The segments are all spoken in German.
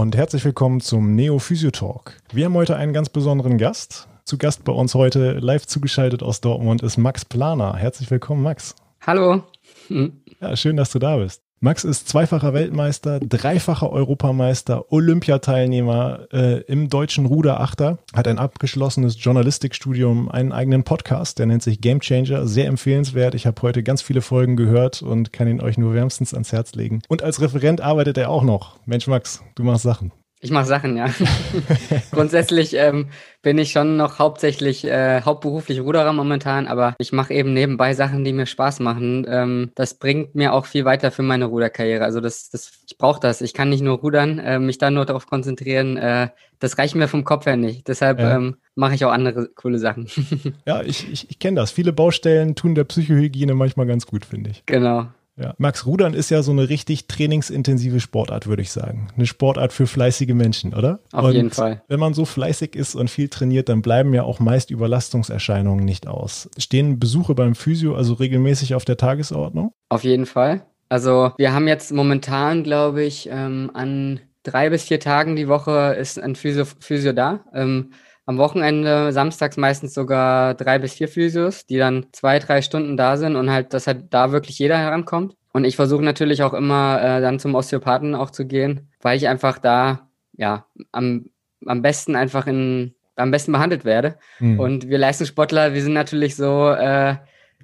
und herzlich willkommen zum Neo Physio Talk. Wir haben heute einen ganz besonderen Gast. Zu Gast bei uns heute live zugeschaltet aus Dortmund ist Max Planer. Herzlich willkommen, Max. Hallo. Ja, schön, dass du da bist. Max ist zweifacher Weltmeister, dreifacher Europameister, Olympiateilnehmer äh, im deutschen Ruderachter, hat ein abgeschlossenes Journalistikstudium, einen eigenen Podcast, der nennt sich Game Changer, sehr empfehlenswert. Ich habe heute ganz viele Folgen gehört und kann ihn euch nur wärmstens ans Herz legen. Und als Referent arbeitet er auch noch. Mensch, Max, du machst Sachen. Ich mache Sachen, ja. Grundsätzlich ähm, bin ich schon noch hauptsächlich äh, hauptberuflich Ruderer momentan, aber ich mache eben nebenbei Sachen, die mir Spaß machen. Ähm, das bringt mir auch viel weiter für meine Ruderkarriere. Also das, das, ich brauche das. Ich kann nicht nur rudern, äh, mich dann nur darauf konzentrieren. Äh, das reicht mir vom Kopf her nicht. Deshalb ja. ähm, mache ich auch andere coole Sachen. ja, ich, ich, ich kenne das. Viele Baustellen tun der Psychohygiene manchmal ganz gut, finde ich. Genau. Ja. Max, Rudern ist ja so eine richtig trainingsintensive Sportart, würde ich sagen. Eine Sportart für fleißige Menschen, oder? Auf und jeden Fall. Wenn man so fleißig ist und viel trainiert, dann bleiben ja auch meist Überlastungserscheinungen nicht aus. Stehen Besuche beim Physio also regelmäßig auf der Tagesordnung? Auf jeden Fall. Also wir haben jetzt momentan, glaube ich, ähm, an drei bis vier Tagen die Woche ist ein Physio, Physio da. Ähm, am Wochenende, samstags meistens sogar drei bis vier Physios, die dann zwei, drei Stunden da sind und halt, dass halt da wirklich jeder herankommt. Und ich versuche natürlich auch immer äh, dann zum Osteopathen auch zu gehen, weil ich einfach da ja am, am besten einfach in am besten behandelt werde. Mhm. Und wir Leistungssportler, wir sind natürlich so, äh,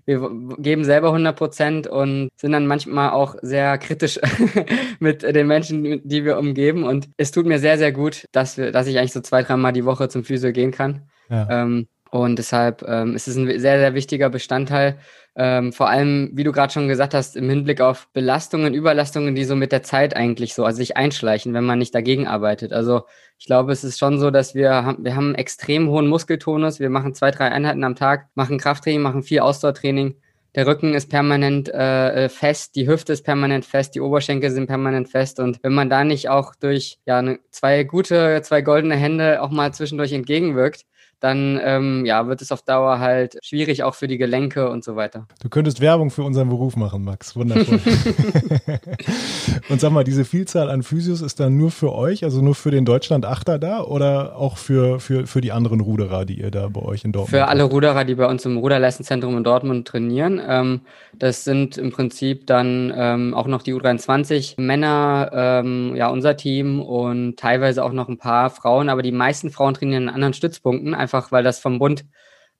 wir geben selber 100 Prozent und sind dann manchmal auch sehr kritisch mit den Menschen, die wir umgeben. Und es tut mir sehr, sehr gut, dass, wir, dass ich eigentlich so zwei, dreimal die Woche zum Physio gehen kann. Ja. Ähm, und deshalb ähm, ist es ein sehr, sehr wichtiger Bestandteil. Ähm, vor allem, wie du gerade schon gesagt hast, im Hinblick auf Belastungen, Überlastungen, die so mit der Zeit eigentlich so, also sich einschleichen, wenn man nicht dagegen arbeitet. Also ich glaube, es ist schon so, dass wir haben, wir haben einen extrem hohen Muskeltonus. Wir machen zwei, drei Einheiten am Tag, machen Krafttraining, machen viel Ausdauertraining. Der Rücken ist permanent äh, äh fest, die Hüfte ist permanent fest, die Oberschenkel sind permanent fest. Und wenn man da nicht auch durch ja, ne, zwei gute, zwei goldene Hände auch mal zwischendurch entgegenwirkt, dann ähm, ja, wird es auf Dauer halt schwierig auch für die Gelenke und so weiter. Du könntest Werbung für unseren Beruf machen, Max. Wundervoll. und sag mal, diese Vielzahl an Physios ist dann nur für euch, also nur für den Deutschland Achter da oder auch für, für, für die anderen Ruderer, die ihr da bei euch in Dortmund Für alle Ruderer, die bei uns im Ruderleistungszentrum in Dortmund trainieren. Ähm, das sind im Prinzip dann ähm, auch noch die U23 Männer, ähm, ja, unser Team und teilweise auch noch ein paar Frauen, aber die meisten Frauen trainieren in anderen Stützpunkten, einfach weil das vom Bund,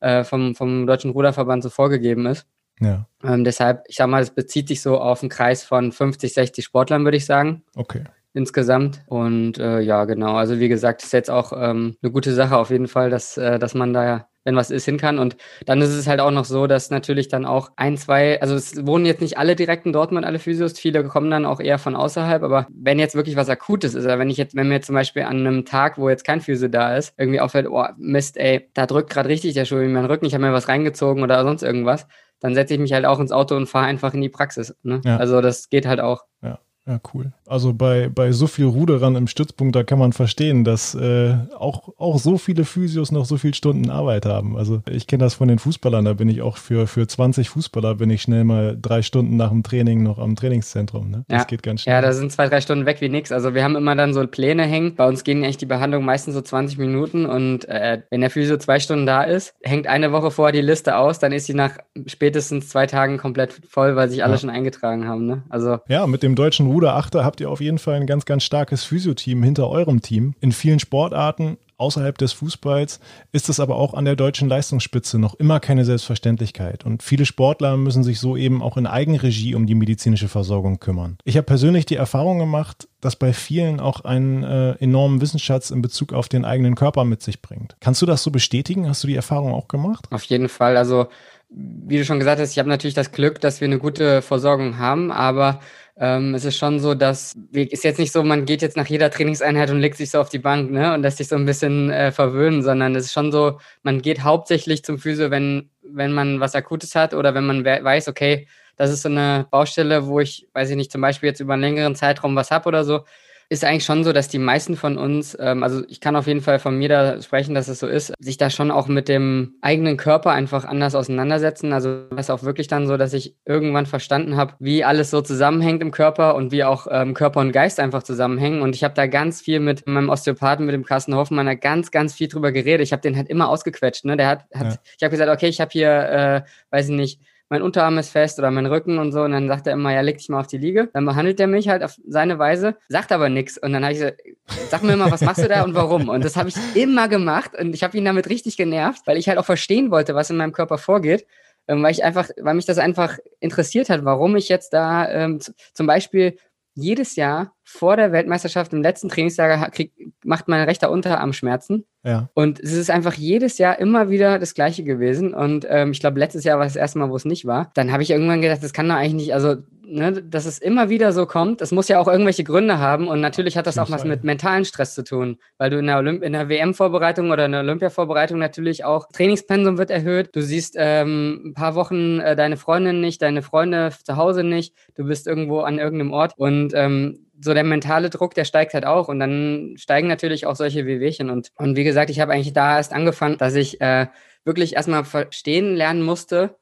äh, vom, vom Deutschen Ruderverband so vorgegeben ist. Ja. Ähm, deshalb, ich sag mal, es bezieht sich so auf einen Kreis von 50, 60 Sportlern, würde ich sagen. Okay. Insgesamt. Und äh, ja, genau. Also wie gesagt, ist jetzt auch ähm, eine gute Sache auf jeden Fall, dass, äh, dass man da ja wenn was ist, hin kann. Und dann ist es halt auch noch so, dass natürlich dann auch ein, zwei, also es wohnen jetzt nicht alle direkt in Dortmund, alle Physios, viele kommen dann auch eher von außerhalb, aber wenn jetzt wirklich was Akutes ist, oder wenn ich jetzt, wenn mir zum Beispiel an einem Tag, wo jetzt kein Physio da ist, irgendwie auffällt, oh Mist, ey, da drückt gerade richtig der Schuh in meinen Rücken, ich habe mir was reingezogen oder sonst irgendwas, dann setze ich mich halt auch ins Auto und fahre einfach in die Praxis. Ne? Ja. Also das geht halt auch. Ja. Ja, cool. Also bei, bei so viel Ruderern im Stützpunkt, da kann man verstehen, dass äh, auch, auch so viele Physios noch so viele Stunden Arbeit haben. Also ich kenne das von den Fußballern, da bin ich auch für, für 20 Fußballer bin ich schnell mal drei Stunden nach dem Training noch am Trainingszentrum. Ne? Das ja. geht ganz schnell. Ja, da sind zwei, drei Stunden weg wie nix. Also wir haben immer dann so Pläne hängen. Bei uns gehen eigentlich die Behandlung meistens so 20 Minuten und äh, wenn der Physio zwei Stunden da ist, hängt eine Woche vorher die Liste aus, dann ist sie nach spätestens zwei Tagen komplett voll, weil sich alle ja. schon eingetragen haben. Ne? Also ja, mit dem deutschen Ruderachter habt ihr auf jeden Fall ein ganz, ganz starkes Physioteam hinter eurem Team. In vielen Sportarten außerhalb des Fußballs ist es aber auch an der deutschen Leistungsspitze noch immer keine Selbstverständlichkeit. Und viele Sportler müssen sich so eben auch in Eigenregie um die medizinische Versorgung kümmern. Ich habe persönlich die Erfahrung gemacht, dass bei vielen auch einen äh, enormen Wissensschatz in Bezug auf den eigenen Körper mit sich bringt. Kannst du das so bestätigen? Hast du die Erfahrung auch gemacht? Auf jeden Fall. Also, wie du schon gesagt hast, ich habe natürlich das Glück, dass wir eine gute Versorgung haben, aber ähm, es ist schon so, dass ist jetzt nicht so, man geht jetzt nach jeder Trainingseinheit und legt sich so auf die Bank ne, und lässt sich so ein bisschen äh, verwöhnen, sondern es ist schon so, man geht hauptsächlich zum Physio, wenn, wenn man was Akutes hat oder wenn man weiß, okay, das ist so eine Baustelle, wo ich, weiß ich nicht, zum Beispiel jetzt über einen längeren Zeitraum was habe oder so. Ist eigentlich schon so, dass die meisten von uns, ähm, also ich kann auf jeden Fall von mir da sprechen, dass es so ist, sich da schon auch mit dem eigenen Körper einfach anders auseinandersetzen. Also das ist auch wirklich dann so, dass ich irgendwann verstanden habe, wie alles so zusammenhängt im Körper und wie auch ähm, Körper und Geist einfach zusammenhängen. Und ich habe da ganz viel mit meinem Osteopathen, mit dem Carsten Hoffmann, da ganz, ganz viel drüber geredet. Ich habe den halt immer ausgequetscht. Ne? Der hat, hat ja. ich habe gesagt, okay, ich habe hier, äh, weiß ich nicht, mein Unterarm ist fest oder mein Rücken und so. Und dann sagt er immer, ja, leg dich mal auf die Liege. Dann behandelt er mich halt auf seine Weise, sagt aber nichts. Und dann habe ich gesagt, sag mir mal, was machst du da und warum? Und das habe ich immer gemacht und ich habe ihn damit richtig genervt, weil ich halt auch verstehen wollte, was in meinem Körper vorgeht. Ähm, weil ich einfach, weil mich das einfach interessiert hat, warum ich jetzt da ähm, zum Beispiel jedes Jahr vor der Weltmeisterschaft im letzten Trainingslager krieg, macht mein rechter Unterarm Schmerzen. Ja. Und es ist einfach jedes Jahr immer wieder das Gleiche gewesen. Und ähm, ich glaube, letztes Jahr war das erste Mal, wo es nicht war. Dann habe ich irgendwann gedacht, das kann doch eigentlich nicht, also, ne, dass es immer wieder so kommt. Das muss ja auch irgendwelche Gründe haben. Und natürlich hat das auch was mit mentalen Stress zu tun, weil du in der, Olymp in der WM-Vorbereitung oder in der Olympia-Vorbereitung natürlich auch Trainingspensum wird erhöht. Du siehst ähm, ein paar Wochen äh, deine Freundin nicht, deine Freunde zu Hause nicht. Du bist irgendwo an irgendeinem Ort. Und ähm, so der mentale Druck, der steigt halt auch und dann steigen natürlich auch solche Wehwehchen und, und wie gesagt, ich habe eigentlich da erst angefangen, dass ich äh, wirklich erstmal verstehen lernen musste,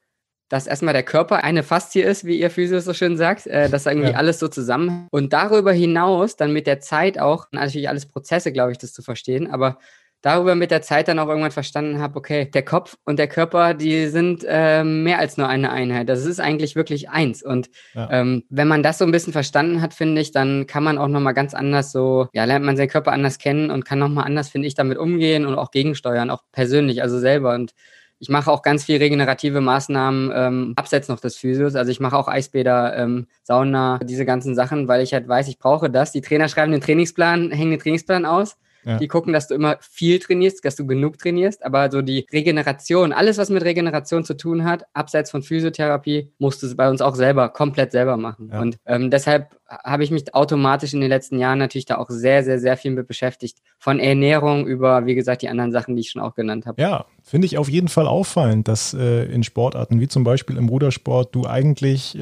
dass erstmal der Körper eine Faszie ist, wie ihr Physio so schön sagt, äh, dass irgendwie ja. alles so zusammen und darüber hinaus dann mit der Zeit auch, natürlich alles Prozesse, glaube ich, das zu verstehen, aber darüber mit der Zeit dann auch irgendwann verstanden habe, okay, der Kopf und der Körper, die sind äh, mehr als nur eine Einheit. Das ist eigentlich wirklich eins. Und ja. ähm, wenn man das so ein bisschen verstanden hat, finde ich, dann kann man auch nochmal ganz anders so, ja, lernt man seinen Körper anders kennen und kann nochmal anders, finde ich, damit umgehen und auch gegensteuern, auch persönlich, also selber. Und ich mache auch ganz viel regenerative Maßnahmen ähm, abseits noch des Physios. Also ich mache auch Eisbäder, ähm, Sauna, diese ganzen Sachen, weil ich halt weiß, ich brauche das. Die Trainer schreiben den Trainingsplan, hängen den Trainingsplan aus. Ja. Die gucken, dass du immer viel trainierst, dass du genug trainierst, aber so die Regeneration, alles, was mit Regeneration zu tun hat, abseits von Physiotherapie, musst du es bei uns auch selber, komplett selber machen. Ja. Und ähm, deshalb habe ich mich automatisch in den letzten Jahren natürlich da auch sehr, sehr, sehr viel mit beschäftigt. Von Ernährung über, wie gesagt, die anderen Sachen, die ich schon auch genannt habe. Ja, finde ich auf jeden Fall auffallend, dass äh, in Sportarten wie zum Beispiel im Rudersport du eigentlich äh,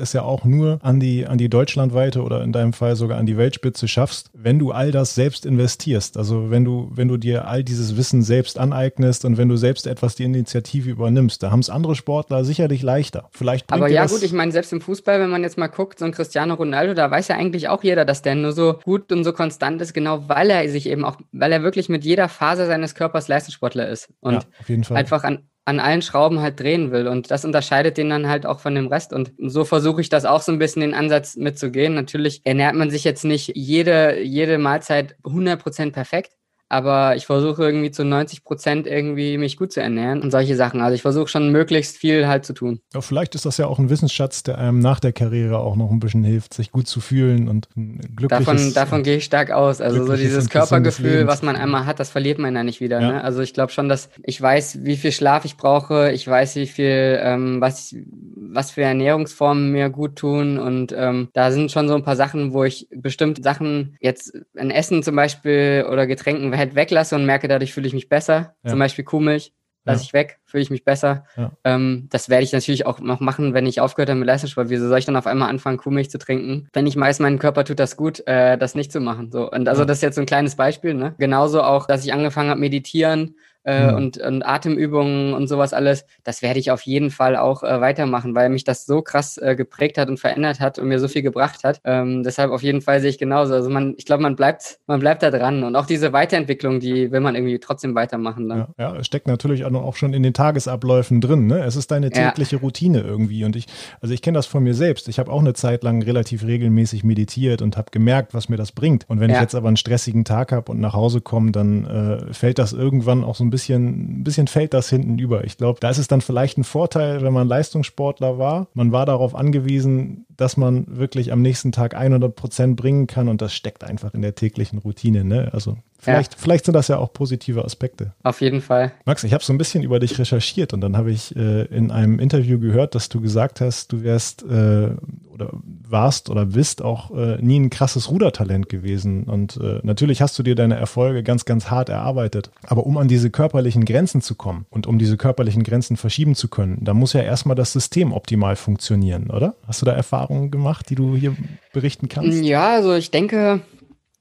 es ja auch nur an die, an die deutschlandweite oder in deinem Fall sogar an die Weltspitze schaffst, wenn du all das selbst investierst. Also wenn du, wenn du dir all dieses Wissen selbst aneignest und wenn du selbst etwas die Initiative übernimmst, da haben es andere Sportler sicherlich leichter. Vielleicht Aber ja, gut, ich meine, selbst im Fußball, wenn man jetzt mal guckt, so ein Cristiano Ronaldo, Ronaldo, da weiß ja eigentlich auch jeder, dass der nur so gut und so konstant ist, genau weil er sich eben auch, weil er wirklich mit jeder Phase seines Körpers Leistungssportler ist und ja, einfach an, an allen Schrauben halt drehen will. Und das unterscheidet den dann halt auch von dem Rest. Und so versuche ich das auch so ein bisschen den Ansatz mitzugehen. Natürlich ernährt man sich jetzt nicht jede, jede Mahlzeit 100% perfekt aber ich versuche irgendwie zu 90 Prozent irgendwie mich gut zu ernähren und solche Sachen. Also ich versuche schon möglichst viel halt zu tun. Ja, vielleicht ist das ja auch ein Wissensschatz, der einem nach der Karriere auch noch ein bisschen hilft, sich gut zu fühlen und glückliches... Davon, davon gehe ich stark aus. Also so dieses Körpergefühl, was man einmal hat, das verliert man ja nicht wieder. Ja. Ne? Also ich glaube schon, dass ich weiß, wie viel Schlaf ich brauche, ich weiß, wie viel, ähm, was, was für Ernährungsformen mir gut tun und ähm, da sind schon so ein paar Sachen, wo ich bestimmte Sachen, jetzt ein Essen zum Beispiel oder Getränken halt weglasse und merke, dadurch fühle ich mich besser. Ja. Zum Beispiel Kuhmilch lasse ja. ich weg, fühle ich mich besser. Ja. Ähm, das werde ich natürlich auch noch machen, wenn ich aufgehört habe mit Leistungssport. Wieso soll ich dann auf einmal anfangen, Kuhmilch zu trinken? Wenn ich weiß, mein Körper tut das gut, äh, das nicht zu machen. So. Und also das ist jetzt so ein kleines Beispiel. Ne? Genauso auch, dass ich angefangen habe, meditieren äh, mhm. und, und Atemübungen und sowas alles, das werde ich auf jeden Fall auch äh, weitermachen, weil mich das so krass äh, geprägt hat und verändert hat und mir so viel gebracht hat. Ähm, deshalb auf jeden Fall sehe ich genauso. Also man, ich glaube, man bleibt, man bleibt da dran und auch diese Weiterentwicklung, die will man irgendwie trotzdem weitermachen. Dann. Ja, ja steckt natürlich auch schon in den Tagesabläufen drin. Ne? Es ist deine tägliche ja. Routine irgendwie und ich, also ich kenne das von mir selbst. Ich habe auch eine Zeit lang relativ regelmäßig meditiert und habe gemerkt, was mir das bringt. Und wenn ja. ich jetzt aber einen stressigen Tag habe und nach Hause komme, dann äh, fällt das irgendwann auch so ein bisschen, ein bisschen fällt das hinten über. Ich glaube, da ist es dann vielleicht ein Vorteil, wenn man Leistungssportler war. Man war darauf angewiesen, dass man wirklich am nächsten Tag 100 Prozent bringen kann und das steckt einfach in der täglichen Routine. Ne? Also Vielleicht, ja. vielleicht sind das ja auch positive Aspekte. Auf jeden Fall. Max, ich habe so ein bisschen über dich recherchiert und dann habe ich äh, in einem Interview gehört, dass du gesagt hast, du wärst äh, oder warst oder bist auch äh, nie ein krasses Rudertalent gewesen. Und äh, natürlich hast du dir deine Erfolge ganz, ganz hart erarbeitet. Aber um an diese körperlichen Grenzen zu kommen und um diese körperlichen Grenzen verschieben zu können, da muss ja erstmal das System optimal funktionieren, oder? Hast du da Erfahrungen gemacht, die du hier berichten kannst? Ja, also ich denke,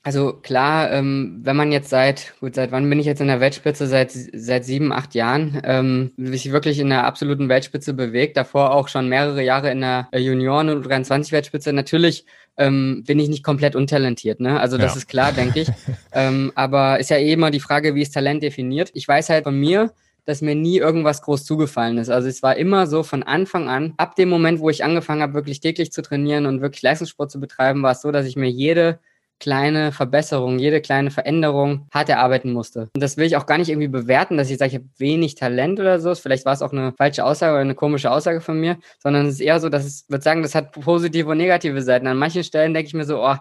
Also klar, ähm, wenn man jetzt seit, gut, seit wann bin ich jetzt in der Weltspitze? Seit, seit sieben, acht Jahren, ähm, sich wirklich in der absoluten Weltspitze bewegt, davor auch schon mehrere Jahre in der Junioren- und 23-Weltspitze. Natürlich ähm, bin ich nicht komplett untalentiert, ne? Also das ja. ist klar, denke ich. ähm, aber ist ja eh immer die Frage, wie ist Talent definiert. Ich weiß halt von mir, dass mir nie irgendwas groß zugefallen ist. Also es war immer so von Anfang an, ab dem Moment, wo ich angefangen habe, wirklich täglich zu trainieren und wirklich Leistungssport zu betreiben, war es so, dass ich mir jede kleine Verbesserung, jede kleine Veränderung hart erarbeiten musste. Und das will ich auch gar nicht irgendwie bewerten, dass ich sage, ich habe wenig Talent oder so. Vielleicht war es auch eine falsche Aussage oder eine komische Aussage von mir, sondern es ist eher so, dass es, würde sagen, das hat positive und negative Seiten. An manchen Stellen denke ich mir so, oh,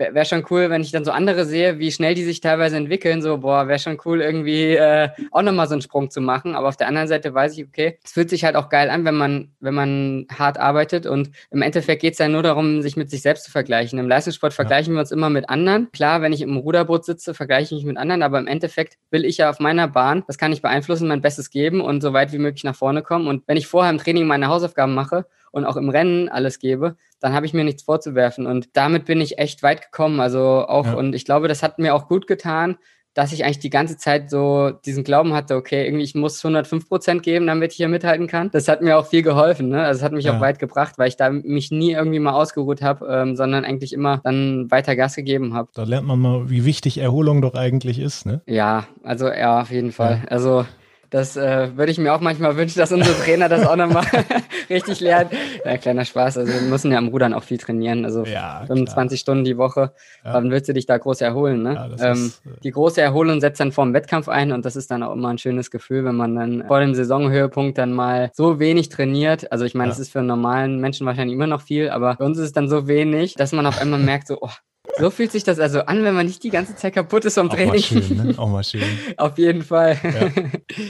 wäre wär schon cool, wenn ich dann so andere sehe, wie schnell die sich teilweise entwickeln. So, boah, wäre schon cool, irgendwie äh, auch nochmal so einen Sprung zu machen. Aber auf der anderen Seite weiß ich, okay, es fühlt sich halt auch geil an, wenn man, wenn man hart arbeitet. Und im Endeffekt geht es ja nur darum, sich mit sich selbst zu vergleichen. Im Leistungssport vergleichen ja. wir uns immer mit anderen. Klar, wenn ich im Ruderboot sitze, vergleiche ich mich mit anderen, aber im Endeffekt will ich ja auf meiner Bahn, das kann ich beeinflussen, mein Bestes geben und so weit wie möglich nach vorne kommen. Und wenn ich vorher im Training meine Hausaufgaben mache und auch im Rennen alles gebe, dann habe ich mir nichts vorzuwerfen. Und damit bin ich echt weit gekommen. Also auch, ja. und ich glaube, das hat mir auch gut getan, dass ich eigentlich die ganze Zeit so diesen Glauben hatte, okay, irgendwie ich muss 105 Prozent geben, damit ich hier mithalten kann. Das hat mir auch viel geholfen, ne? Also es hat mich ja. auch weit gebracht, weil ich da mich nie irgendwie mal ausgeruht habe, ähm, sondern eigentlich immer dann weiter Gas gegeben habe. Da lernt man mal, wie wichtig Erholung doch eigentlich ist, ne? Ja, also ja, auf jeden Fall. Ja. Also das äh, würde ich mir auch manchmal wünschen, dass unsere Trainer das auch nochmal richtig lernen. Ja, kleiner Spaß. Also wir müssen ja am Rudern auch viel trainieren. Also ja, 25 Stunden die Woche. Ja. Dann willst du dich da groß erholen. Ne? Ja, ähm, ist, äh die große Erholung setzt dann vor dem Wettkampf ein und das ist dann auch immer ein schönes Gefühl, wenn man dann vor dem Saisonhöhepunkt dann mal so wenig trainiert. Also ich meine, das ist für einen normalen Menschen wahrscheinlich immer noch viel, aber für uns ist es dann so wenig, dass man auf einmal merkt, so, oh, so fühlt sich das also an, wenn man nicht die ganze Zeit kaputt ist vom auch Training. Mal schön, ne? Auch mal schön. Auf jeden Fall. Ja,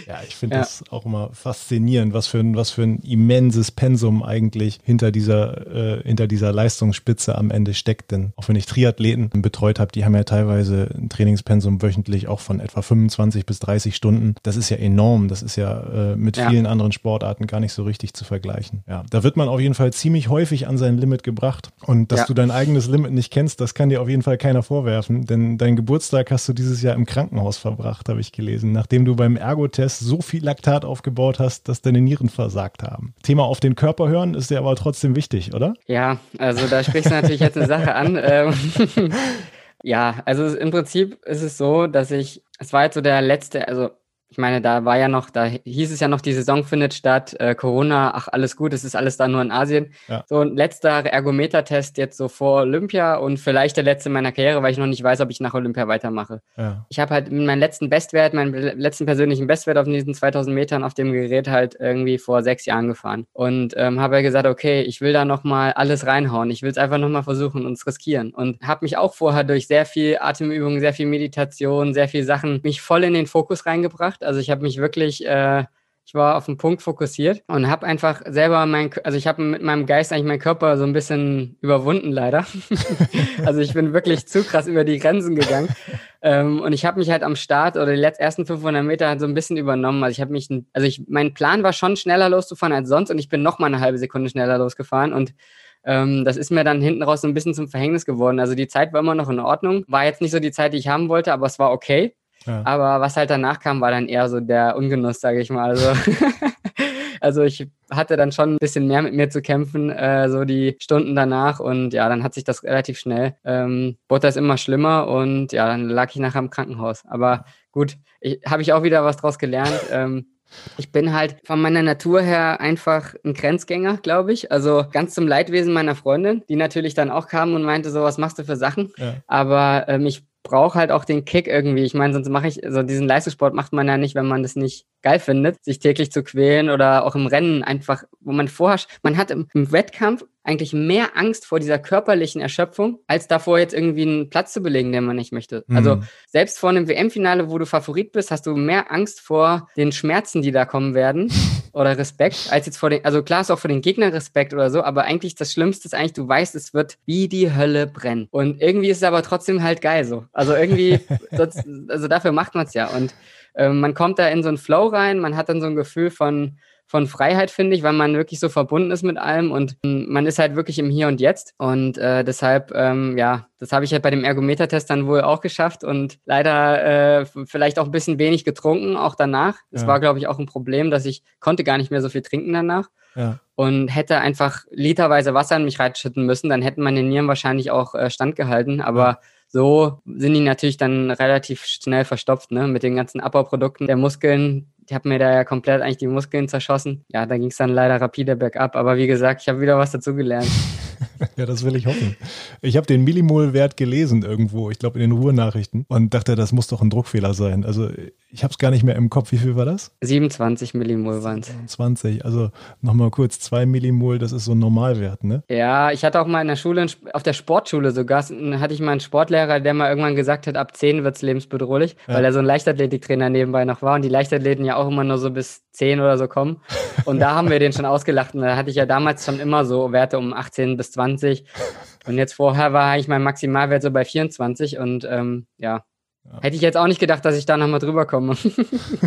ja ich finde ja. das auch immer faszinierend, was für, ein, was für ein immenses Pensum eigentlich hinter dieser, äh, hinter dieser Leistungsspitze am Ende steckt. Denn auch wenn ich Triathleten betreut habe, die haben ja teilweise ein Trainingspensum wöchentlich auch von etwa 25 bis 30 Stunden. Das ist ja enorm. Das ist ja äh, mit ja. vielen anderen Sportarten gar nicht so richtig zu vergleichen. Ja, da wird man auf jeden Fall ziemlich häufig an sein Limit gebracht. Und dass du dein eigenes Limit nicht kennst, das kann dir auf jeden Fall keiner vorwerfen, denn deinen Geburtstag hast du dieses Jahr im Krankenhaus verbracht, habe ich gelesen, nachdem du beim Ergotest so viel Laktat aufgebaut hast, dass deine Nieren versagt haben. Thema auf den Körper hören ist dir aber trotzdem wichtig, oder? Ja, also da sprichst du natürlich jetzt eine Sache an. Ähm, ja, also im Prinzip ist es so, dass ich, es war jetzt so der letzte, also ich meine, da war ja noch, da hieß es ja noch, die Saison findet statt, äh, Corona, ach, alles gut, es ist alles da nur in Asien. Ja. So ein letzter Ergometer-Test jetzt so vor Olympia und vielleicht der letzte meiner Karriere, weil ich noch nicht weiß, ob ich nach Olympia weitermache. Ja. Ich habe halt meinen letzten Bestwert, meinen letzten persönlichen Bestwert auf diesen 2000 Metern auf dem Gerät halt irgendwie vor sechs Jahren gefahren. Und ähm, habe ja gesagt, okay, ich will da nochmal alles reinhauen. Ich will es einfach nochmal versuchen und es riskieren. Und habe mich auch vorher durch sehr viel Atemübungen, sehr viel Meditation, sehr viel Sachen mich voll in den Fokus reingebracht gemacht. Also ich habe mich wirklich, äh, ich war auf den Punkt fokussiert und habe einfach selber mein, also ich habe mit meinem Geist eigentlich meinen Körper so ein bisschen überwunden leider. also ich bin wirklich zu krass über die Grenzen gegangen. Ähm, und ich habe mich halt am Start oder die letzten ersten 500 Meter halt so ein bisschen übernommen. Also ich habe mich, also ich, mein Plan war schon schneller loszufahren als sonst und ich bin noch mal eine halbe Sekunde schneller losgefahren und ähm, das ist mir dann hinten raus so ein bisschen zum Verhängnis geworden. Also die Zeit war immer noch in Ordnung. War jetzt nicht so die Zeit, die ich haben wollte, aber es war okay. Aber was halt danach kam, war dann eher so der Ungenuss, sage ich mal. Also, also ich hatte dann schon ein bisschen mehr mit mir zu kämpfen, äh, so die Stunden danach. Und ja, dann hat sich das relativ schnell. Ähm, wurde das immer schlimmer und ja, dann lag ich nachher im Krankenhaus. Aber gut, habe ich auch wieder was draus gelernt. Ähm, ich bin halt von meiner Natur her einfach ein Grenzgänger, glaube ich. Also ganz zum Leidwesen meiner Freundin, die natürlich dann auch kam und meinte so, was machst du für Sachen? Ja. Aber ähm, ich brauche halt auch den Kick irgendwie. Ich meine, sonst mache ich, also diesen Leistungssport macht man ja nicht, wenn man das nicht geil findet, sich täglich zu quälen oder auch im Rennen einfach, wo man vorher, man hat im, im Wettkampf eigentlich mehr Angst vor dieser körperlichen Erschöpfung, als davor jetzt irgendwie einen Platz zu belegen, den man nicht möchte. Mhm. Also selbst vor einem WM-Finale, wo du Favorit bist, hast du mehr Angst vor den Schmerzen, die da kommen werden oder Respekt, als jetzt vor den, also klar ist auch vor den Gegnern Respekt oder so, aber eigentlich das Schlimmste ist eigentlich, du weißt, es wird wie die Hölle brennen. Und irgendwie ist es aber trotzdem halt geil so. Also irgendwie, also dafür macht man es ja. Und ähm, man kommt da in so einen Flow rein, man hat dann so ein Gefühl von, von Freiheit, finde ich, weil man wirklich so verbunden ist mit allem und man ist halt wirklich im Hier und Jetzt. Und äh, deshalb, ähm, ja, das habe ich halt bei dem Ergometer-Test dann wohl auch geschafft und leider äh, vielleicht auch ein bisschen wenig getrunken, auch danach. Das ja. war, glaube ich, auch ein Problem, dass ich konnte gar nicht mehr so viel trinken danach. Ja. Und hätte einfach literweise Wasser in mich reinschütten müssen, dann hätten meine Nieren wahrscheinlich auch äh, standgehalten. Aber ja so sind die natürlich dann relativ schnell verstopft, ne? Mit den ganzen Abbauprodukten der Muskeln. Ich habe mir da ja komplett eigentlich die Muskeln zerschossen. Ja, da ging es dann leider rapide bergab. Aber wie gesagt, ich habe wieder was dazugelernt. ja, das will ich hoffen. Ich habe den Millimol-Wert gelesen irgendwo, ich glaube in den Ruhrnachrichten, und dachte, das muss doch ein Druckfehler sein. Also ich habe es gar nicht mehr im Kopf. Wie viel war das? 27 Millimol waren es. 20, also nochmal kurz, 2 Millimol, das ist so ein Normalwert, ne? Ja, ich hatte auch mal in der Schule, auf der Sportschule sogar, hatte ich mal einen Sportlehrer, der mal irgendwann gesagt hat, ab 10 wird es lebensbedrohlich, ja. weil er so ein Leichtathletiktrainer nebenbei noch war und die Leichtathleten ja auch immer nur so bis 10 oder so kommen. Und da haben wir den schon ausgelacht und da hatte ich ja damals schon immer so Werte um 18 bis 20 und jetzt vorher war eigentlich mein Maximalwert so bei 24 und ähm, ja, ja. Hätte ich jetzt auch nicht gedacht, dass ich da nochmal drüber komme.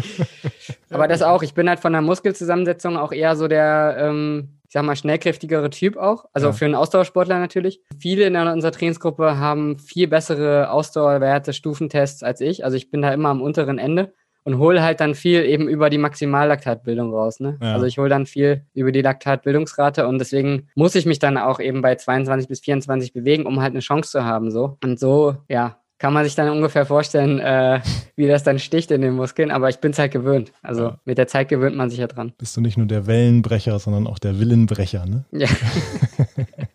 Aber das auch. Ich bin halt von der Muskelzusammensetzung auch eher so der, ähm, ich sag mal, schnellkräftigere Typ auch. Also ja. für einen Ausdauersportler natürlich. Viele in unserer Trainingsgruppe haben viel bessere Ausdauerwerte, Stufentests als ich. Also ich bin da immer am unteren Ende und hole halt dann viel eben über die Maximallaktatbildung raus. Ne? Ja. Also ich hole dann viel über die Laktatbildungsrate und deswegen muss ich mich dann auch eben bei 22 bis 24 bewegen, um halt eine Chance zu haben. So. Und so, ja, kann man sich dann ungefähr vorstellen, äh, wie das dann sticht in den Muskeln. Aber ich bin es halt gewöhnt. Also ja. mit der Zeit gewöhnt man sich ja dran. Bist du nicht nur der Wellenbrecher, sondern auch der Willenbrecher, ne? Ja.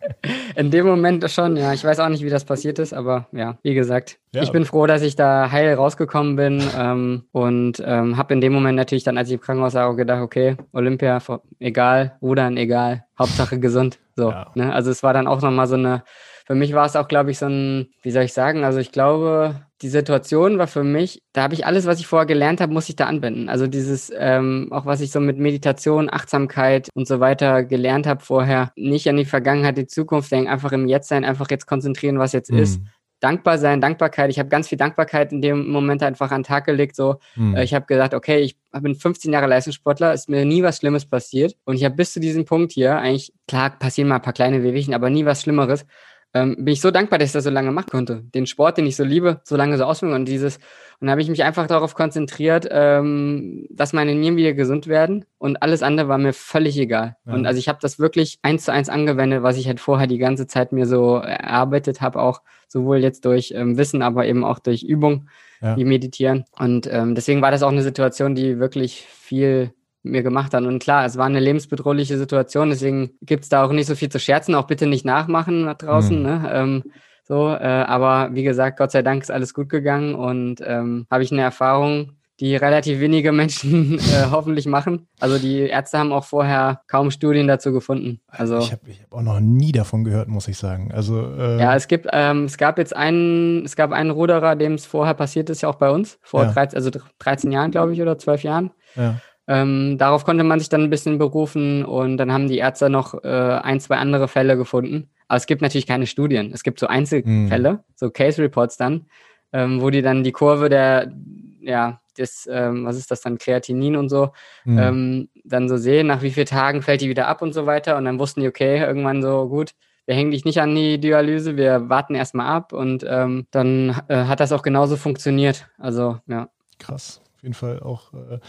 in dem Moment schon, ja. Ich weiß auch nicht, wie das passiert ist, aber ja, wie gesagt, ja. ich bin froh, dass ich da heil rausgekommen bin ähm, und ähm, habe in dem Moment natürlich dann, als ich im Krankenhaus war, auch gedacht, okay, Olympia, egal, Rudern, egal, Hauptsache gesund. So, ja. ne? Also es war dann auch nochmal so eine für mich war es auch, glaube ich, so ein, wie soll ich sagen, also ich glaube, die Situation war für mich, da habe ich alles, was ich vorher gelernt habe, muss ich da anwenden. Also dieses, ähm, auch was ich so mit Meditation, Achtsamkeit und so weiter gelernt habe vorher, nicht an die Vergangenheit, die Zukunft denken, einfach im Jetzt sein, einfach jetzt konzentrieren, was jetzt mhm. ist. Dankbar sein, Dankbarkeit. Ich habe ganz viel Dankbarkeit in dem Moment einfach an den Tag gelegt. So, mhm. äh, ich habe gesagt, okay, ich bin 15 Jahre Leistungssportler, ist mir nie was Schlimmes passiert und ich habe bis zu diesem Punkt hier eigentlich klar passieren mal ein paar kleine Wehwehchen, aber nie was Schlimmeres ähm, bin ich so dankbar, dass ich das so lange machen konnte. Den Sport, den ich so liebe, so lange so ausführen und dieses. Und da habe ich mich einfach darauf konzentriert, ähm, dass meine Nieren wieder gesund werden und alles andere war mir völlig egal. Ja. Und also ich habe das wirklich eins zu eins angewendet, was ich halt vorher die ganze Zeit mir so erarbeitet habe, auch sowohl jetzt durch ähm, Wissen, aber eben auch durch Übung, ja. wie Meditieren. Und ähm, deswegen war das auch eine Situation, die wirklich viel mir gemacht hat. Und klar, es war eine lebensbedrohliche Situation, deswegen gibt es da auch nicht so viel zu scherzen, auch bitte nicht nachmachen da draußen. Mhm. Ne? Ähm, so, äh, aber wie gesagt, Gott sei Dank ist alles gut gegangen und ähm, habe ich eine Erfahrung, die relativ wenige Menschen äh, hoffentlich machen. Also die Ärzte haben auch vorher kaum Studien dazu gefunden. Also ich habe hab auch noch nie davon gehört, muss ich sagen. Also äh ja, es gibt, ähm, es gab jetzt einen, es gab einen Ruderer, dem es vorher passiert ist, ja auch bei uns vor ja. 13, also 13 Jahren, glaube ich, oder 12 Jahren. Ja. Ähm, darauf konnte man sich dann ein bisschen berufen und dann haben die Ärzte noch äh, ein, zwei andere Fälle gefunden. Aber es gibt natürlich keine Studien. Es gibt so Einzelfälle, mhm. so Case Reports dann, ähm, wo die dann die Kurve der, ja, des, ähm, was ist das dann, Kreatinin und so, mhm. ähm, dann so sehen, nach wie vielen Tagen fällt die wieder ab und so weiter. Und dann wussten die, okay, irgendwann so, gut, wir hängen dich nicht an die Dialyse, wir warten erstmal ab und ähm, dann äh, hat das auch genauso funktioniert. Also, ja. Krass auf jeden Fall auch äh,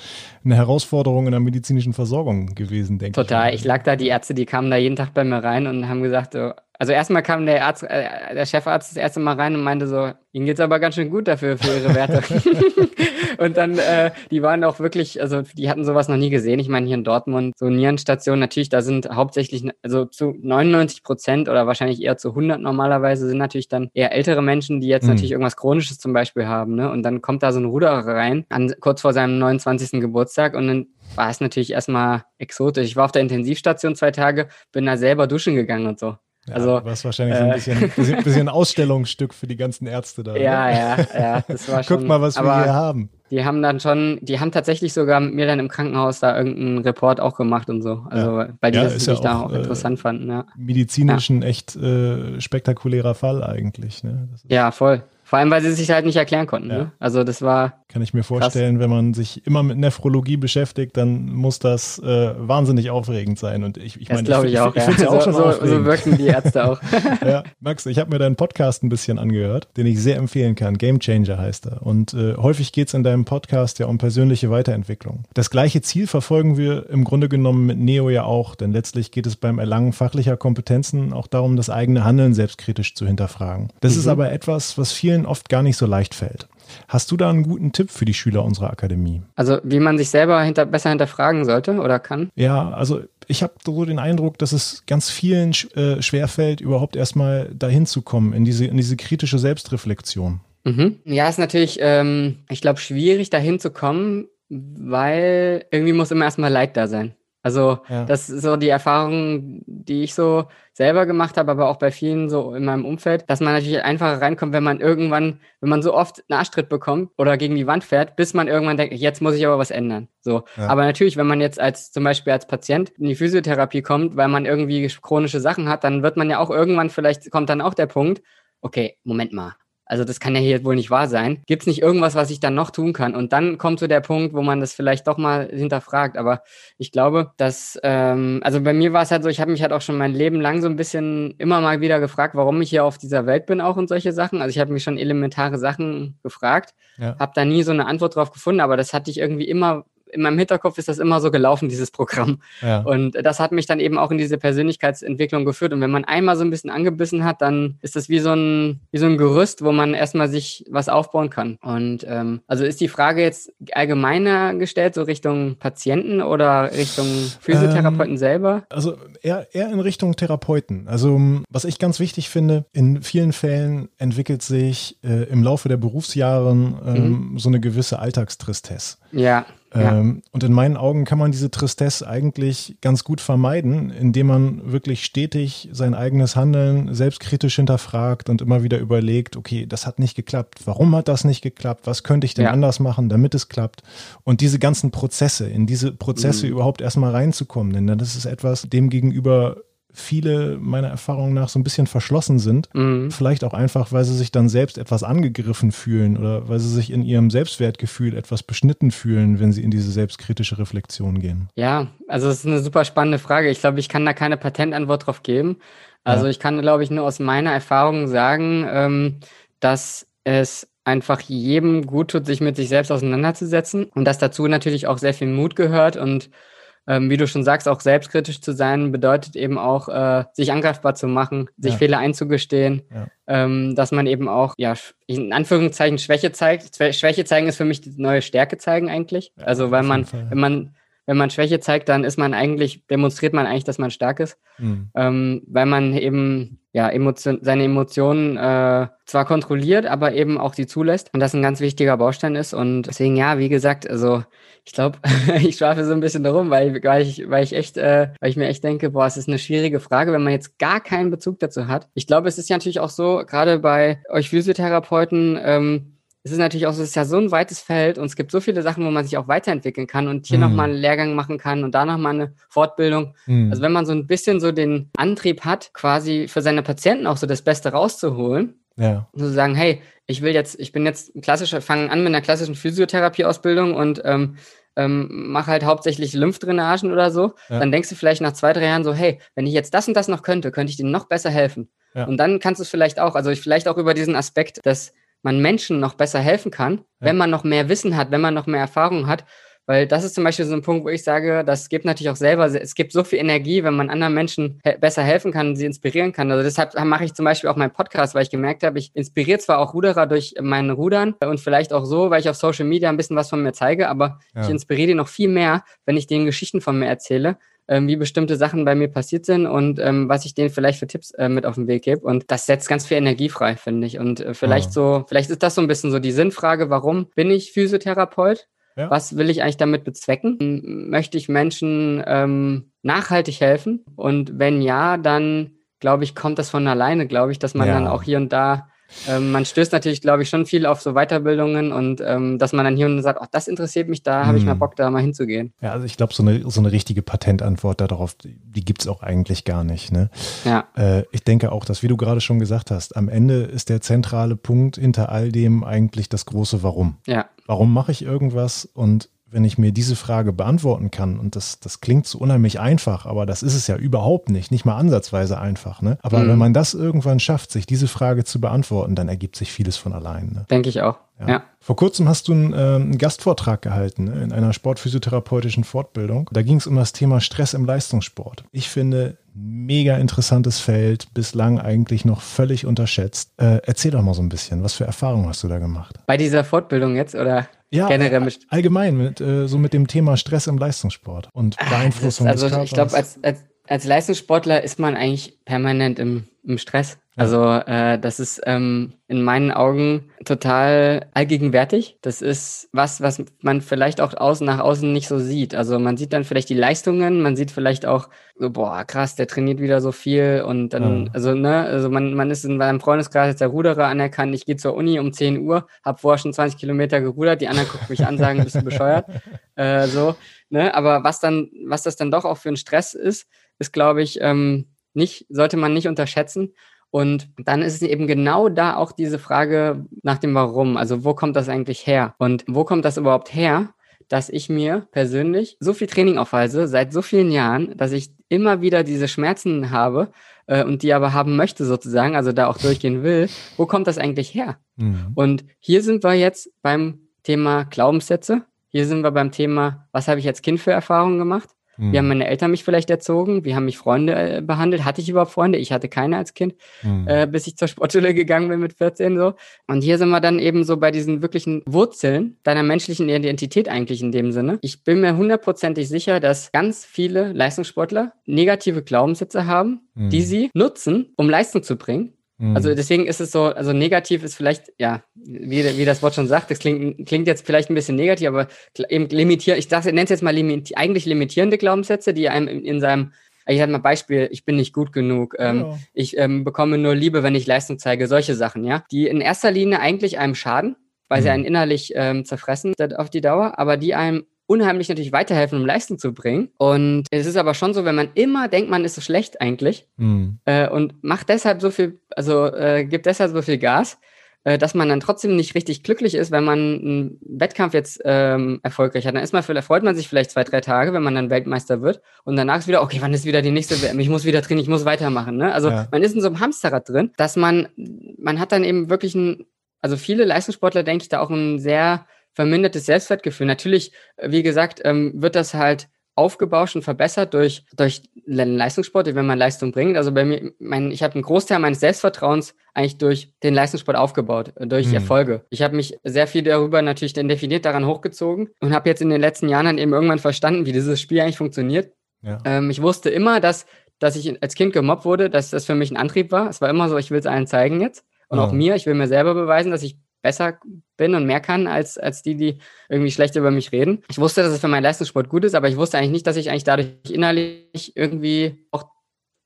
eine Herausforderung in der medizinischen Versorgung gewesen, denke ich. Total. Ich lag da, die Ärzte, die kamen da jeden Tag bei mir rein und haben gesagt, so, also erstmal kam der Arzt, äh, der Chefarzt das erste Mal rein und meinte so, Ihnen geht's aber ganz schön gut dafür für Ihre Werte. und dann, äh, die waren auch wirklich, also die hatten sowas noch nie gesehen. Ich meine, hier in Dortmund, so Nierenstationen, natürlich, da sind hauptsächlich, also zu 99 Prozent oder wahrscheinlich eher zu 100 normalerweise sind natürlich dann eher ältere Menschen, die jetzt mhm. natürlich irgendwas Chronisches zum Beispiel haben. Ne? Und dann kommt da so ein Ruderer rein, an, kurz vor seinem 29. Geburtstag und dann war es natürlich erstmal exotisch. Ich war auf der Intensivstation zwei Tage, bin da selber duschen gegangen und so. Ja, also, was wahrscheinlich so ein bisschen, äh, bisschen, bisschen Ausstellungsstück für die ganzen Ärzte da. Ja, oder? ja, ja, das war schon. Guck mal, was wir hier haben. Die haben dann schon, die haben tatsächlich sogar mit mir dann im Krankenhaus da irgendeinen Report auch gemacht und so. Also, ja. weil die ja, das natürlich ja da auch äh, interessant fanden, ja. Medizinisch ein echt äh, spektakulärer Fall eigentlich, ne? ja, voll Vor allem, weil sie sich halt nicht erklären konnten. Ja. Ne? Also das war. Kann ich mir vorstellen, krass. wenn man sich immer mit Nephrologie beschäftigt, dann muss das äh, wahnsinnig aufregend sein. Und ich, ich meine, glaube ich, ich, auch. Ich, ich ja. auch so, schon so, so wirken die Ärzte auch. ja, Max, ich habe mir deinen Podcast ein bisschen angehört, den ich sehr empfehlen kann. Game Changer heißt er. Und äh, häufig geht es in deinem Podcast ja um persönliche Weiterentwicklung. Das gleiche Ziel verfolgen wir im Grunde genommen mit Neo ja auch, denn letztlich geht es beim Erlangen fachlicher Kompetenzen auch darum, das eigene Handeln selbstkritisch zu hinterfragen. Das mhm. ist aber etwas, was vielen oft gar nicht so leicht fällt. Hast du da einen guten Tipp für die Schüler unserer Akademie? Also wie man sich selber hinter, besser hinterfragen sollte oder kann? Ja, also ich habe so den Eindruck, dass es ganz vielen äh, schwerfällt, überhaupt erstmal dahin zu kommen, in diese, in diese kritische Selbstreflexion. Mhm. Ja, ist natürlich, ähm, ich glaube, schwierig dahin zu kommen, weil irgendwie muss immer erstmal Leid da sein. Also ja. das ist so die Erfahrung, die ich so selber gemacht habe, aber auch bei vielen so in meinem Umfeld, dass man natürlich einfacher reinkommt, wenn man irgendwann, wenn man so oft einen Arschtritt bekommt oder gegen die Wand fährt, bis man irgendwann denkt, jetzt muss ich aber was ändern. So. Ja. Aber natürlich, wenn man jetzt als zum Beispiel als Patient in die Physiotherapie kommt, weil man irgendwie chronische Sachen hat, dann wird man ja auch irgendwann, vielleicht kommt dann auch der Punkt, okay, Moment mal, also das kann ja hier wohl nicht wahr sein. Gibt es nicht irgendwas, was ich dann noch tun kann? Und dann kommt so der Punkt, wo man das vielleicht doch mal hinterfragt. Aber ich glaube, dass, ähm, also bei mir war es halt so, ich habe mich halt auch schon mein Leben lang so ein bisschen immer mal wieder gefragt, warum ich hier auf dieser Welt bin auch und solche Sachen. Also ich habe mich schon elementare Sachen gefragt, ja. habe da nie so eine Antwort drauf gefunden, aber das hatte ich irgendwie immer in meinem Hinterkopf ist das immer so gelaufen, dieses Programm. Ja. Und das hat mich dann eben auch in diese Persönlichkeitsentwicklung geführt. Und wenn man einmal so ein bisschen angebissen hat, dann ist das wie so ein, wie so ein Gerüst, wo man erstmal sich was aufbauen kann. Und ähm, also ist die Frage jetzt allgemeiner gestellt, so Richtung Patienten oder Richtung Physiotherapeuten ähm, selber? Also eher, eher in Richtung Therapeuten. Also was ich ganz wichtig finde, in vielen Fällen entwickelt sich äh, im Laufe der Berufsjahren ähm, mhm. so eine gewisse Alltagstristesse. Ja. Ähm, und in meinen Augen kann man diese Tristesse eigentlich ganz gut vermeiden, indem man wirklich stetig sein eigenes Handeln selbstkritisch hinterfragt und immer wieder überlegt, okay, das hat nicht geklappt. Warum hat das nicht geklappt? Was könnte ich denn ja. anders machen, damit es klappt? Und diese ganzen Prozesse, in diese Prozesse mhm. überhaupt erstmal reinzukommen, denn das ist etwas, dem gegenüber viele meiner Erfahrung nach so ein bisschen verschlossen sind. Mhm. Vielleicht auch einfach, weil sie sich dann selbst etwas angegriffen fühlen oder weil sie sich in ihrem Selbstwertgefühl etwas beschnitten fühlen, wenn sie in diese selbstkritische Reflexion gehen. Ja, also es ist eine super spannende Frage. Ich glaube, ich kann da keine Patentantwort drauf geben. Also ja. ich kann, glaube ich, nur aus meiner Erfahrung sagen, ähm, dass es einfach jedem gut tut, sich mit sich selbst auseinanderzusetzen und dass dazu natürlich auch sehr viel Mut gehört und ähm, wie du schon sagst, auch selbstkritisch zu sein, bedeutet eben auch, äh, sich angreifbar zu machen, sich ja. Fehler einzugestehen, ja. ähm, dass man eben auch, ja, in Anführungszeichen Schwäche zeigt. Schwäche zeigen ist für mich die neue Stärke zeigen eigentlich. Ja, also, weil man, Fall, wenn man, wenn man Schwäche zeigt, dann ist man eigentlich, demonstriert man eigentlich, dass man stark ist, mhm. ähm, weil man eben ja, Emotion, seine Emotionen äh, zwar kontrolliert, aber eben auch sie zulässt und das ein ganz wichtiger Baustein ist. Und deswegen, ja, wie gesagt, also ich glaube, ich schwafe so ein bisschen darum, weil, weil, ich, weil ich echt, äh, weil ich mir echt denke, boah, es ist eine schwierige Frage, wenn man jetzt gar keinen Bezug dazu hat. Ich glaube, es ist ja natürlich auch so, gerade bei euch Physiotherapeuten, ähm, es ist natürlich auch so, es ist ja so ein weites Feld und es gibt so viele Sachen, wo man sich auch weiterentwickeln kann und hier mhm. nochmal einen Lehrgang machen kann und da nochmal eine Fortbildung. Mhm. Also wenn man so ein bisschen so den Antrieb hat, quasi für seine Patienten auch so das Beste rauszuholen, ja. Und zu sagen, hey, ich will jetzt, ich bin jetzt klassischer, fangen an mit einer klassischen Physiotherapieausbildung und ähm, ähm, mache halt hauptsächlich Lymphdrainagen oder so, ja. dann denkst du vielleicht nach zwei, drei Jahren so, hey, wenn ich jetzt das und das noch könnte, könnte ich denen noch besser helfen. Ja. Und dann kannst du es vielleicht auch, also vielleicht auch über diesen Aspekt, dass man Menschen noch besser helfen kann, ja. wenn man noch mehr Wissen hat, wenn man noch mehr Erfahrung hat, weil das ist zum Beispiel so ein Punkt, wo ich sage, das gibt natürlich auch selber, es gibt so viel Energie, wenn man anderen Menschen he besser helfen kann, sie inspirieren kann. Also deshalb mache ich zum Beispiel auch meinen Podcast, weil ich gemerkt habe, ich inspiriere zwar auch Ruderer durch mein Rudern und vielleicht auch so, weil ich auf Social Media ein bisschen was von mir zeige, aber ja. ich inspiriere die noch viel mehr, wenn ich denen Geschichten von mir erzähle ähm, wie bestimmte Sachen bei mir passiert sind und ähm, was ich denen vielleicht für Tipps äh, mit auf den Weg gebe. Und das setzt ganz viel Energie frei, finde ich. Und äh, vielleicht oh. so, vielleicht ist das so ein bisschen so die Sinnfrage, warum bin ich Physiotherapeut? Ja. Was will ich eigentlich damit bezwecken? Möchte ich Menschen ähm, nachhaltig helfen? Und wenn ja, dann glaube ich, kommt das von alleine, glaube ich, dass man ja. dann auch hier und da ähm, man stößt natürlich, glaube ich, schon viel auf so Weiterbildungen und ähm, dass man dann hier und sagt, ach, das interessiert mich, da habe ich mal hm. Bock, da mal hinzugehen. Ja, also ich glaube, so eine, so eine richtige Patentantwort darauf, die gibt es auch eigentlich gar nicht. Ne? Ja. Äh, ich denke auch, dass, wie du gerade schon gesagt hast, am Ende ist der zentrale Punkt hinter all dem eigentlich das große Warum. Ja. Warum mache ich irgendwas und wenn ich mir diese Frage beantworten kann, und das, das klingt so unheimlich einfach, aber das ist es ja überhaupt nicht, nicht mal ansatzweise einfach. Ne? Aber mhm. wenn man das irgendwann schafft, sich diese Frage zu beantworten, dann ergibt sich vieles von allein. Ne? Denke ich auch. Ja. ja. Vor kurzem hast du einen, äh, einen Gastvortrag gehalten ne, in einer sportphysiotherapeutischen Fortbildung. Da ging es um das Thema Stress im Leistungssport. Ich finde, mega interessantes Feld, bislang eigentlich noch völlig unterschätzt. Äh, erzähl doch mal so ein bisschen, was für Erfahrungen hast du da gemacht? Bei dieser Fortbildung jetzt oder? Ja, generell mit allgemein mit äh, so mit dem Thema Stress im Leistungssport und ah, Beeinflussung also des Körpers. Ich glaube, als, als, als Leistungssportler ist man eigentlich permanent im, im Stress. Also äh, das ist ähm, in meinen Augen total allgegenwärtig. Das ist was, was man vielleicht auch außen nach außen nicht so sieht. Also man sieht dann vielleicht die Leistungen, man sieht vielleicht auch so, boah, krass, der trainiert wieder so viel und dann, ja. also ne, also man, man ist in meinem Freundeskreis als der Ruderer anerkannt. Ich gehe zur Uni um 10 Uhr, habe vorher schon 20 Kilometer gerudert, die anderen gucken mich an, sagen, bist du bescheuert? äh, so, ne? Aber was dann, was das dann doch auch für ein Stress ist, ist, glaube ich, ähm, nicht, sollte man nicht unterschätzen. Und dann ist es eben genau da auch diese Frage nach dem Warum. Also wo kommt das eigentlich her? Und wo kommt das überhaupt her? dass ich mir persönlich so viel Training aufweise seit so vielen Jahren, dass ich immer wieder diese Schmerzen habe äh, und die aber haben möchte sozusagen, also da auch durchgehen will. Wo kommt das eigentlich her? Mhm. Und hier sind wir jetzt beim Thema Glaubenssätze. Hier sind wir beim Thema, was habe ich als Kind für Erfahrungen gemacht? Mhm. Wie haben meine Eltern mich vielleicht erzogen? Wie haben mich Freunde äh, behandelt? Hatte ich überhaupt Freunde? Ich hatte keine als Kind, mhm. äh, bis ich zur Sportschule gegangen bin mit 14 so. Und hier sind wir dann eben so bei diesen wirklichen Wurzeln deiner menschlichen Identität eigentlich in dem Sinne. Ich bin mir hundertprozentig sicher, dass ganz viele Leistungssportler negative Glaubenssätze haben, mhm. die sie nutzen, um Leistung zu bringen also mhm. deswegen ist es so, also negativ ist vielleicht, ja, wie, wie das Wort schon sagt, das klingt, klingt jetzt vielleicht ein bisschen negativ, aber eben limitieren, ich nenne es jetzt mal limiti eigentlich limitierende Glaubenssätze, die einem in, in seinem, ich sage mal Beispiel, ich bin nicht gut genug, ähm, ja. ich ähm, bekomme nur Liebe, wenn ich Leistung zeige, solche Sachen, ja, die in erster Linie eigentlich einem schaden, weil mhm. sie einen innerlich ähm, zerfressen auf die Dauer, aber die einem unheimlich natürlich weiterhelfen, um Leistung zu bringen. Und es ist aber schon so, wenn man immer denkt, man ist so schlecht eigentlich mhm. äh, und macht deshalb so viel, also äh, gibt deshalb so viel Gas, äh, dass man dann trotzdem nicht richtig glücklich ist, wenn man einen Wettkampf jetzt ähm, erfolgreich hat. Dann ist man, freut man sich vielleicht zwei, drei Tage, wenn man dann Weltmeister wird. Und danach ist wieder, okay, wann ist wieder die nächste WM? Ich muss wieder drin, ich muss weitermachen. Ne? Also ja. man ist in so einem Hamsterrad drin, dass man, man hat dann eben wirklich ein, also viele Leistungssportler, denke ich, da auch ein sehr vermindertes Selbstwertgefühl. Natürlich, äh, wie gesagt, ähm, wird das halt aufgebauscht und verbessert durch, durch Leistungssport, wenn man Leistung bringt. Also bei mir, mein, ich habe einen Großteil meines Selbstvertrauens eigentlich durch den Leistungssport aufgebaut, äh, durch mhm. Erfolge. Ich habe mich sehr viel darüber natürlich dann definiert daran hochgezogen und habe jetzt in den letzten Jahren dann eben irgendwann verstanden, wie dieses Spiel eigentlich funktioniert. Ja. Ähm, ich wusste immer, dass, dass ich als Kind gemobbt wurde, dass das für mich ein Antrieb war. Es war immer so, ich will es allen zeigen jetzt. Und oh. auch mir, ich will mir selber beweisen, dass ich besser bin und mehr kann als, als die, die irgendwie schlecht über mich reden. Ich wusste, dass es für meinen Leistungssport gut ist, aber ich wusste eigentlich nicht, dass ich eigentlich dadurch innerlich irgendwie auch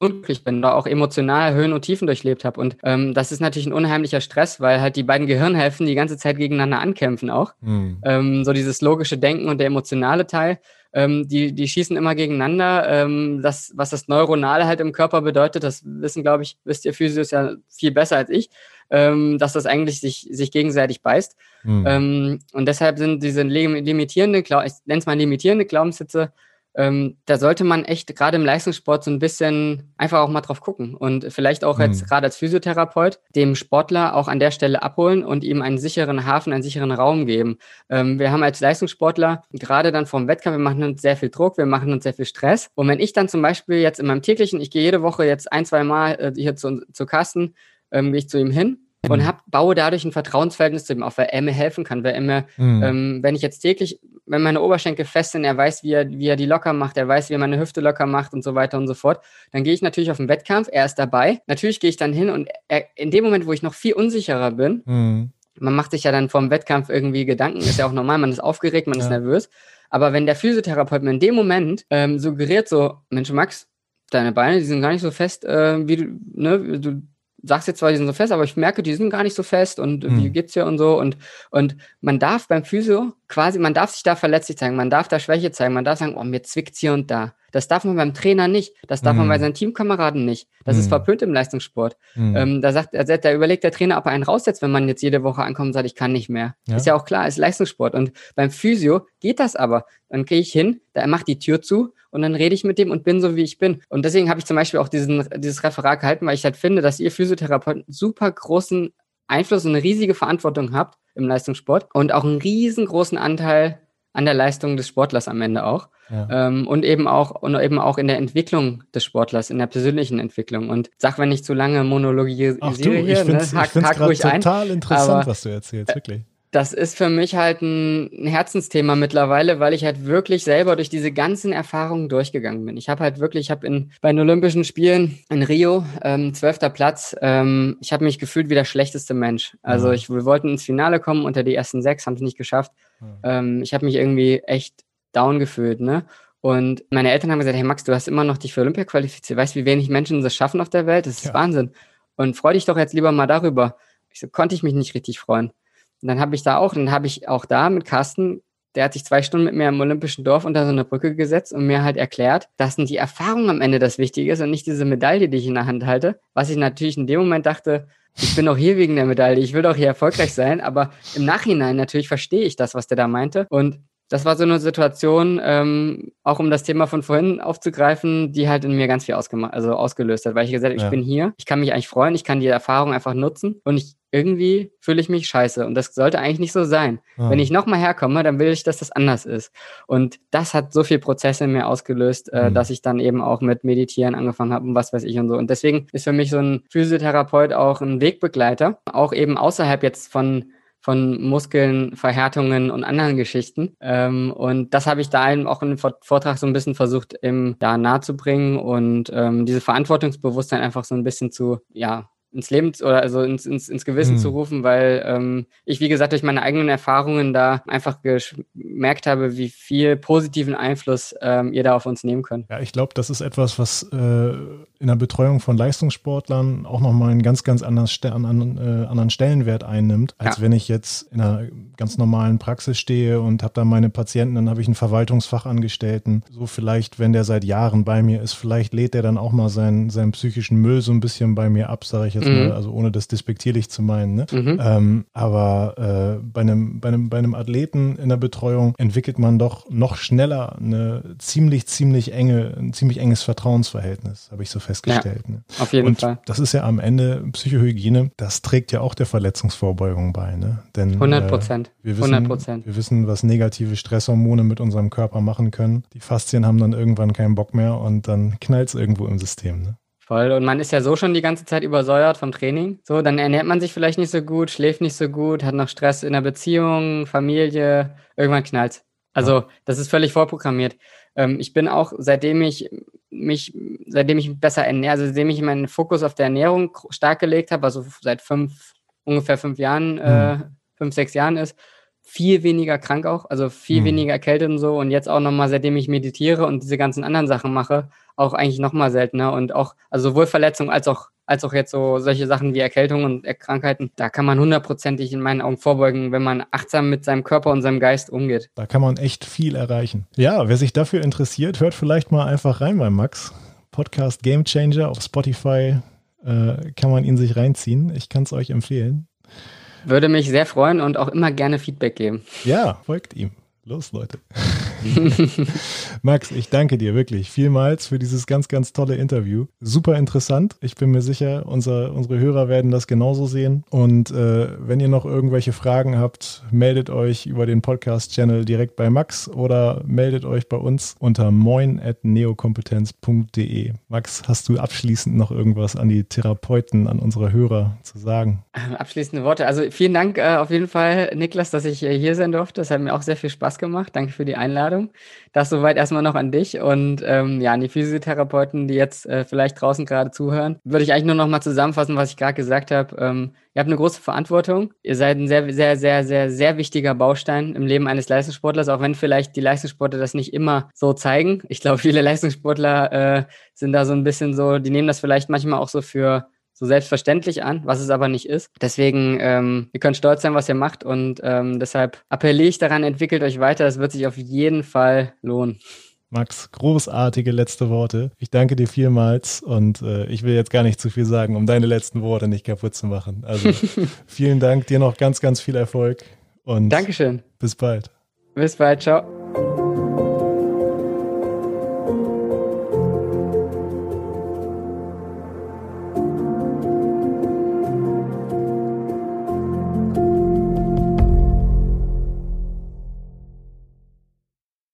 unglücklich bin, da auch emotional Höhen und Tiefen durchlebt habe. Und ähm, das ist natürlich ein unheimlicher Stress, weil halt die beiden Gehirnhälften die ganze Zeit gegeneinander ankämpfen auch. Mhm. Ähm, so dieses logische Denken und der emotionale Teil, ähm, die, die schießen immer gegeneinander. Ähm, das, was das Neuronale halt im Körper bedeutet, das wissen, glaube ich, wisst ihr Physios ja viel besser als ich ähm, dass das eigentlich sich, sich gegenseitig beißt. Mhm. Und deshalb sind diese limitierende, ich nenne es mal limitierende Glaubenssätze, ähm, da sollte man echt gerade im Leistungssport so ein bisschen einfach auch mal drauf gucken und vielleicht auch jetzt mhm. gerade als Physiotherapeut dem Sportler auch an der Stelle abholen und ihm einen sicheren Hafen, einen sicheren Raum geben. Ähm, wir haben als Leistungssportler gerade dann vom Wettkampf, wir machen uns sehr viel Druck, wir machen uns sehr viel Stress. Und wenn ich dann zum Beispiel jetzt in meinem täglichen, ich gehe jede Woche jetzt ein, zwei Mal äh, hier zu, zu Carsten, ähm, gehe ich zu ihm hin und mhm. hab, baue dadurch ein Vertrauensverhältnis zu ihm auf, weil er mir helfen kann, weil er mir, mhm. ähm, wenn ich jetzt täglich, wenn meine Oberschenkel fest sind, er weiß, wie er, wie er die locker macht, er weiß, wie er meine Hüfte locker macht und so weiter und so fort, dann gehe ich natürlich auf den Wettkampf, er ist dabei. Natürlich gehe ich dann hin und er, in dem Moment, wo ich noch viel unsicherer bin, mhm. man macht sich ja dann vor dem Wettkampf irgendwie Gedanken, ist ja auch normal, man ist aufgeregt, man ja. ist nervös. Aber wenn der Physiotherapeut mir in dem Moment ähm, suggeriert so, Mensch, Max, deine Beine, die sind gar nicht so fest, äh, wie du, ne, du sagst jetzt zwar, die sind so fest, aber ich merke, die sind gar nicht so fest und mhm. wie geht's dir und so. Und, und man darf beim Physio quasi, man darf sich da verletzlich zeigen, man darf da Schwäche zeigen, man darf sagen, oh, mir zwickt's hier und da. Das darf man beim Trainer nicht. Das darf mm. man bei mhm. seinen Teamkameraden nicht. Das mm. ist mhm. verpönt im Leistungssport. Mm. Ähm, da sagt, da überlegt der Trainer, ob er einen raussetzt, wenn man jetzt jede Woche ankommt und sagt, ich kann nicht mehr. Ja. Ist ja auch klar, ist Leistungssport. Und beim Physio geht das aber. Dann gehe ich hin, da macht die Tür zu und dann rede ich mit dem und bin so, wie ich bin. Und deswegen habe ich zum Beispiel auch diesen, dieses Referat gehalten, weil ich halt finde, dass ihr Physiotherapeuten super großen Einfluss und eine riesige Verantwortung habt im Leistungssport und auch einen riesengroßen Anteil an der Leistung des Sportlers am Ende auch. Ja. Ähm, und eben auch und eben auch in der Entwicklung des Sportlers, in der persönlichen Entwicklung. Und sag, wenn ich zu lange monologisiere Ach du, ich hier, ne? hack, hack ruhig total ein, interessant, was du erzählst, wirklich das ist für mich halt ein Herzensthema mittlerweile, weil ich halt wirklich selber durch diese ganzen Erfahrungen durchgegangen bin. Ich habe halt wirklich, ich habe in bei den Olympischen Spielen in Rio ähm, zwölfter Platz. Ähm, ich habe mich gefühlt wie der schlechteste Mensch. Also ich, wir wollten ins Finale kommen unter die ersten sechs, haben es nicht geschafft. Ähm, ich habe mich irgendwie echt down gefühlt, ne? Und meine Eltern haben gesagt, hey Max, du hast immer noch dich für Olympia qualifiziert. Weißt du, wie wenig Menschen das schaffen auf der Welt? Das ist ja. Wahnsinn. Und freu dich doch jetzt lieber mal darüber. Ich so, konnte ich mich nicht richtig freuen. Und dann habe ich da auch, dann habe ich auch da mit Carsten, der hat sich zwei Stunden mit mir im Olympischen Dorf unter so eine Brücke gesetzt und mir halt erklärt, dass die Erfahrung am Ende das Wichtige ist und nicht diese Medaille, die ich in der Hand halte. Was ich natürlich in dem Moment dachte, ich bin doch hier wegen der Medaille, ich will doch hier erfolgreich sein, aber im Nachhinein natürlich verstehe ich das, was der da meinte. Und das war so eine Situation, ähm, auch um das Thema von vorhin aufzugreifen, die halt in mir ganz viel ausgemacht, also ausgelöst hat, weil ich gesagt habe, ja. ich bin hier, ich kann mich eigentlich freuen, ich kann die Erfahrung einfach nutzen und ich irgendwie fühle ich mich scheiße und das sollte eigentlich nicht so sein. Ah. Wenn ich nochmal herkomme, dann will ich, dass das anders ist. Und das hat so viel Prozesse in mir ausgelöst, äh, mhm. dass ich dann eben auch mit Meditieren angefangen habe und was weiß ich und so. Und deswegen ist für mich so ein Physiotherapeut auch ein Wegbegleiter, auch eben außerhalb jetzt von von Muskeln, Verhärtungen und anderen Geschichten. Ähm, und das habe ich da auch in dem Vortrag so ein bisschen versucht, im, ja, nahezubringen und ähm, diese Verantwortungsbewusstsein einfach so ein bisschen zu, ja, ins Leben oder also ins, ins, ins Gewissen mhm. zu rufen, weil ähm, ich, wie gesagt, durch meine eigenen Erfahrungen da einfach gemerkt habe, wie viel positiven Einfluss ähm, ihr da auf uns nehmen könnt. Ja, ich glaube, das ist etwas, was äh, in der Betreuung von Leistungssportlern auch nochmal einen ganz, ganz anderen, an, äh, anderen Stellenwert einnimmt, als ja. wenn ich jetzt in einer ganz normalen Praxis stehe und habe da meine Patienten, dann habe ich einen Verwaltungsfachangestellten. So vielleicht, wenn der seit Jahren bei mir ist, vielleicht lädt der dann auch mal seinen, seinen psychischen Müll so ein bisschen bei mir ab, sage ich jetzt jetzt mhm. mal, also ohne das despektierlich zu meinen. Ne? Mhm. Ähm, aber äh, bei, einem, bei, einem, bei einem Athleten in der Betreuung entwickelt man doch noch schneller eine ziemlich, ziemlich enge, ein ziemlich enges Vertrauensverhältnis, habe ich so festgestellt. Ja, ne? Auf jeden Und Fall. Das ist ja am Ende Psychohygiene, das trägt ja auch der Verletzungsvorbeugung bei. Ne? Denn, 100 Prozent. Äh, wir, wissen, 100%. wir wissen, was negative Stresshormone mit unserem Körper machen können. Die Faszien haben dann irgendwann keinen Bock mehr und dann knallt es irgendwo im System. Ne? Voll. Und man ist ja so schon die ganze Zeit übersäuert vom Training. So, dann ernährt man sich vielleicht nicht so gut, schläft nicht so gut, hat noch Stress in der Beziehung, Familie. Irgendwann knallt. Also, das ist völlig vorprogrammiert. Ähm, ich bin auch, seitdem ich mich, seitdem ich besser ernähre, also seitdem ich meinen Fokus auf der Ernährung stark gelegt habe, also seit fünf, ungefähr fünf Jahren, mhm. äh, fünf, sechs Jahren ist, viel weniger krank auch, also viel mhm. weniger erkältet und so. Und jetzt auch nochmal, seitdem ich meditiere und diese ganzen anderen Sachen mache, auch eigentlich nochmal seltener. Und auch, also sowohl Verletzungen als auch, als auch jetzt so solche Sachen wie Erkältungen und Krankheiten, da kann man hundertprozentig in meinen Augen vorbeugen, wenn man achtsam mit seinem Körper und seinem Geist umgeht. Da kann man echt viel erreichen. Ja, wer sich dafür interessiert, hört vielleicht mal einfach rein bei Max. Podcast Game Changer auf Spotify äh, kann man ihn sich reinziehen. Ich kann es euch empfehlen. Würde mich sehr freuen und auch immer gerne Feedback geben. Ja, folgt ihm. Los, Leute. Max, ich danke dir wirklich vielmals für dieses ganz, ganz tolle Interview. Super interessant. Ich bin mir sicher, unser, unsere Hörer werden das genauso sehen. Und äh, wenn ihr noch irgendwelche Fragen habt, meldet euch über den Podcast-Channel direkt bei Max oder meldet euch bei uns unter moin.neokompetenz.de. Max, hast du abschließend noch irgendwas an die Therapeuten, an unsere Hörer zu sagen? Abschließende Worte. Also vielen Dank äh, auf jeden Fall, Niklas, dass ich äh, hier sein durfte. Das hat mir auch sehr viel Spaß gemacht. Danke für die Einladung. Einladung. Das soweit erstmal noch an dich und ähm, ja, an die Physiotherapeuten, die jetzt äh, vielleicht draußen gerade zuhören, würde ich eigentlich nur noch mal zusammenfassen, was ich gerade gesagt habe. Ähm, ihr habt eine große Verantwortung. Ihr seid ein sehr, sehr, sehr, sehr, sehr wichtiger Baustein im Leben eines Leistungssportlers, auch wenn vielleicht die Leistungssportler das nicht immer so zeigen. Ich glaube, viele Leistungssportler äh, sind da so ein bisschen so, die nehmen das vielleicht manchmal auch so für so selbstverständlich an, was es aber nicht ist. Deswegen, ähm, ihr könnt stolz sein, was ihr macht und ähm, deshalb appelliere ich daran, entwickelt euch weiter. Es wird sich auf jeden Fall lohnen. Max, großartige letzte Worte. Ich danke dir vielmals und äh, ich will jetzt gar nicht zu viel sagen, um deine letzten Worte nicht kaputt zu machen. Also vielen Dank, dir noch ganz, ganz viel Erfolg und Dankeschön. bis bald. Bis bald, ciao.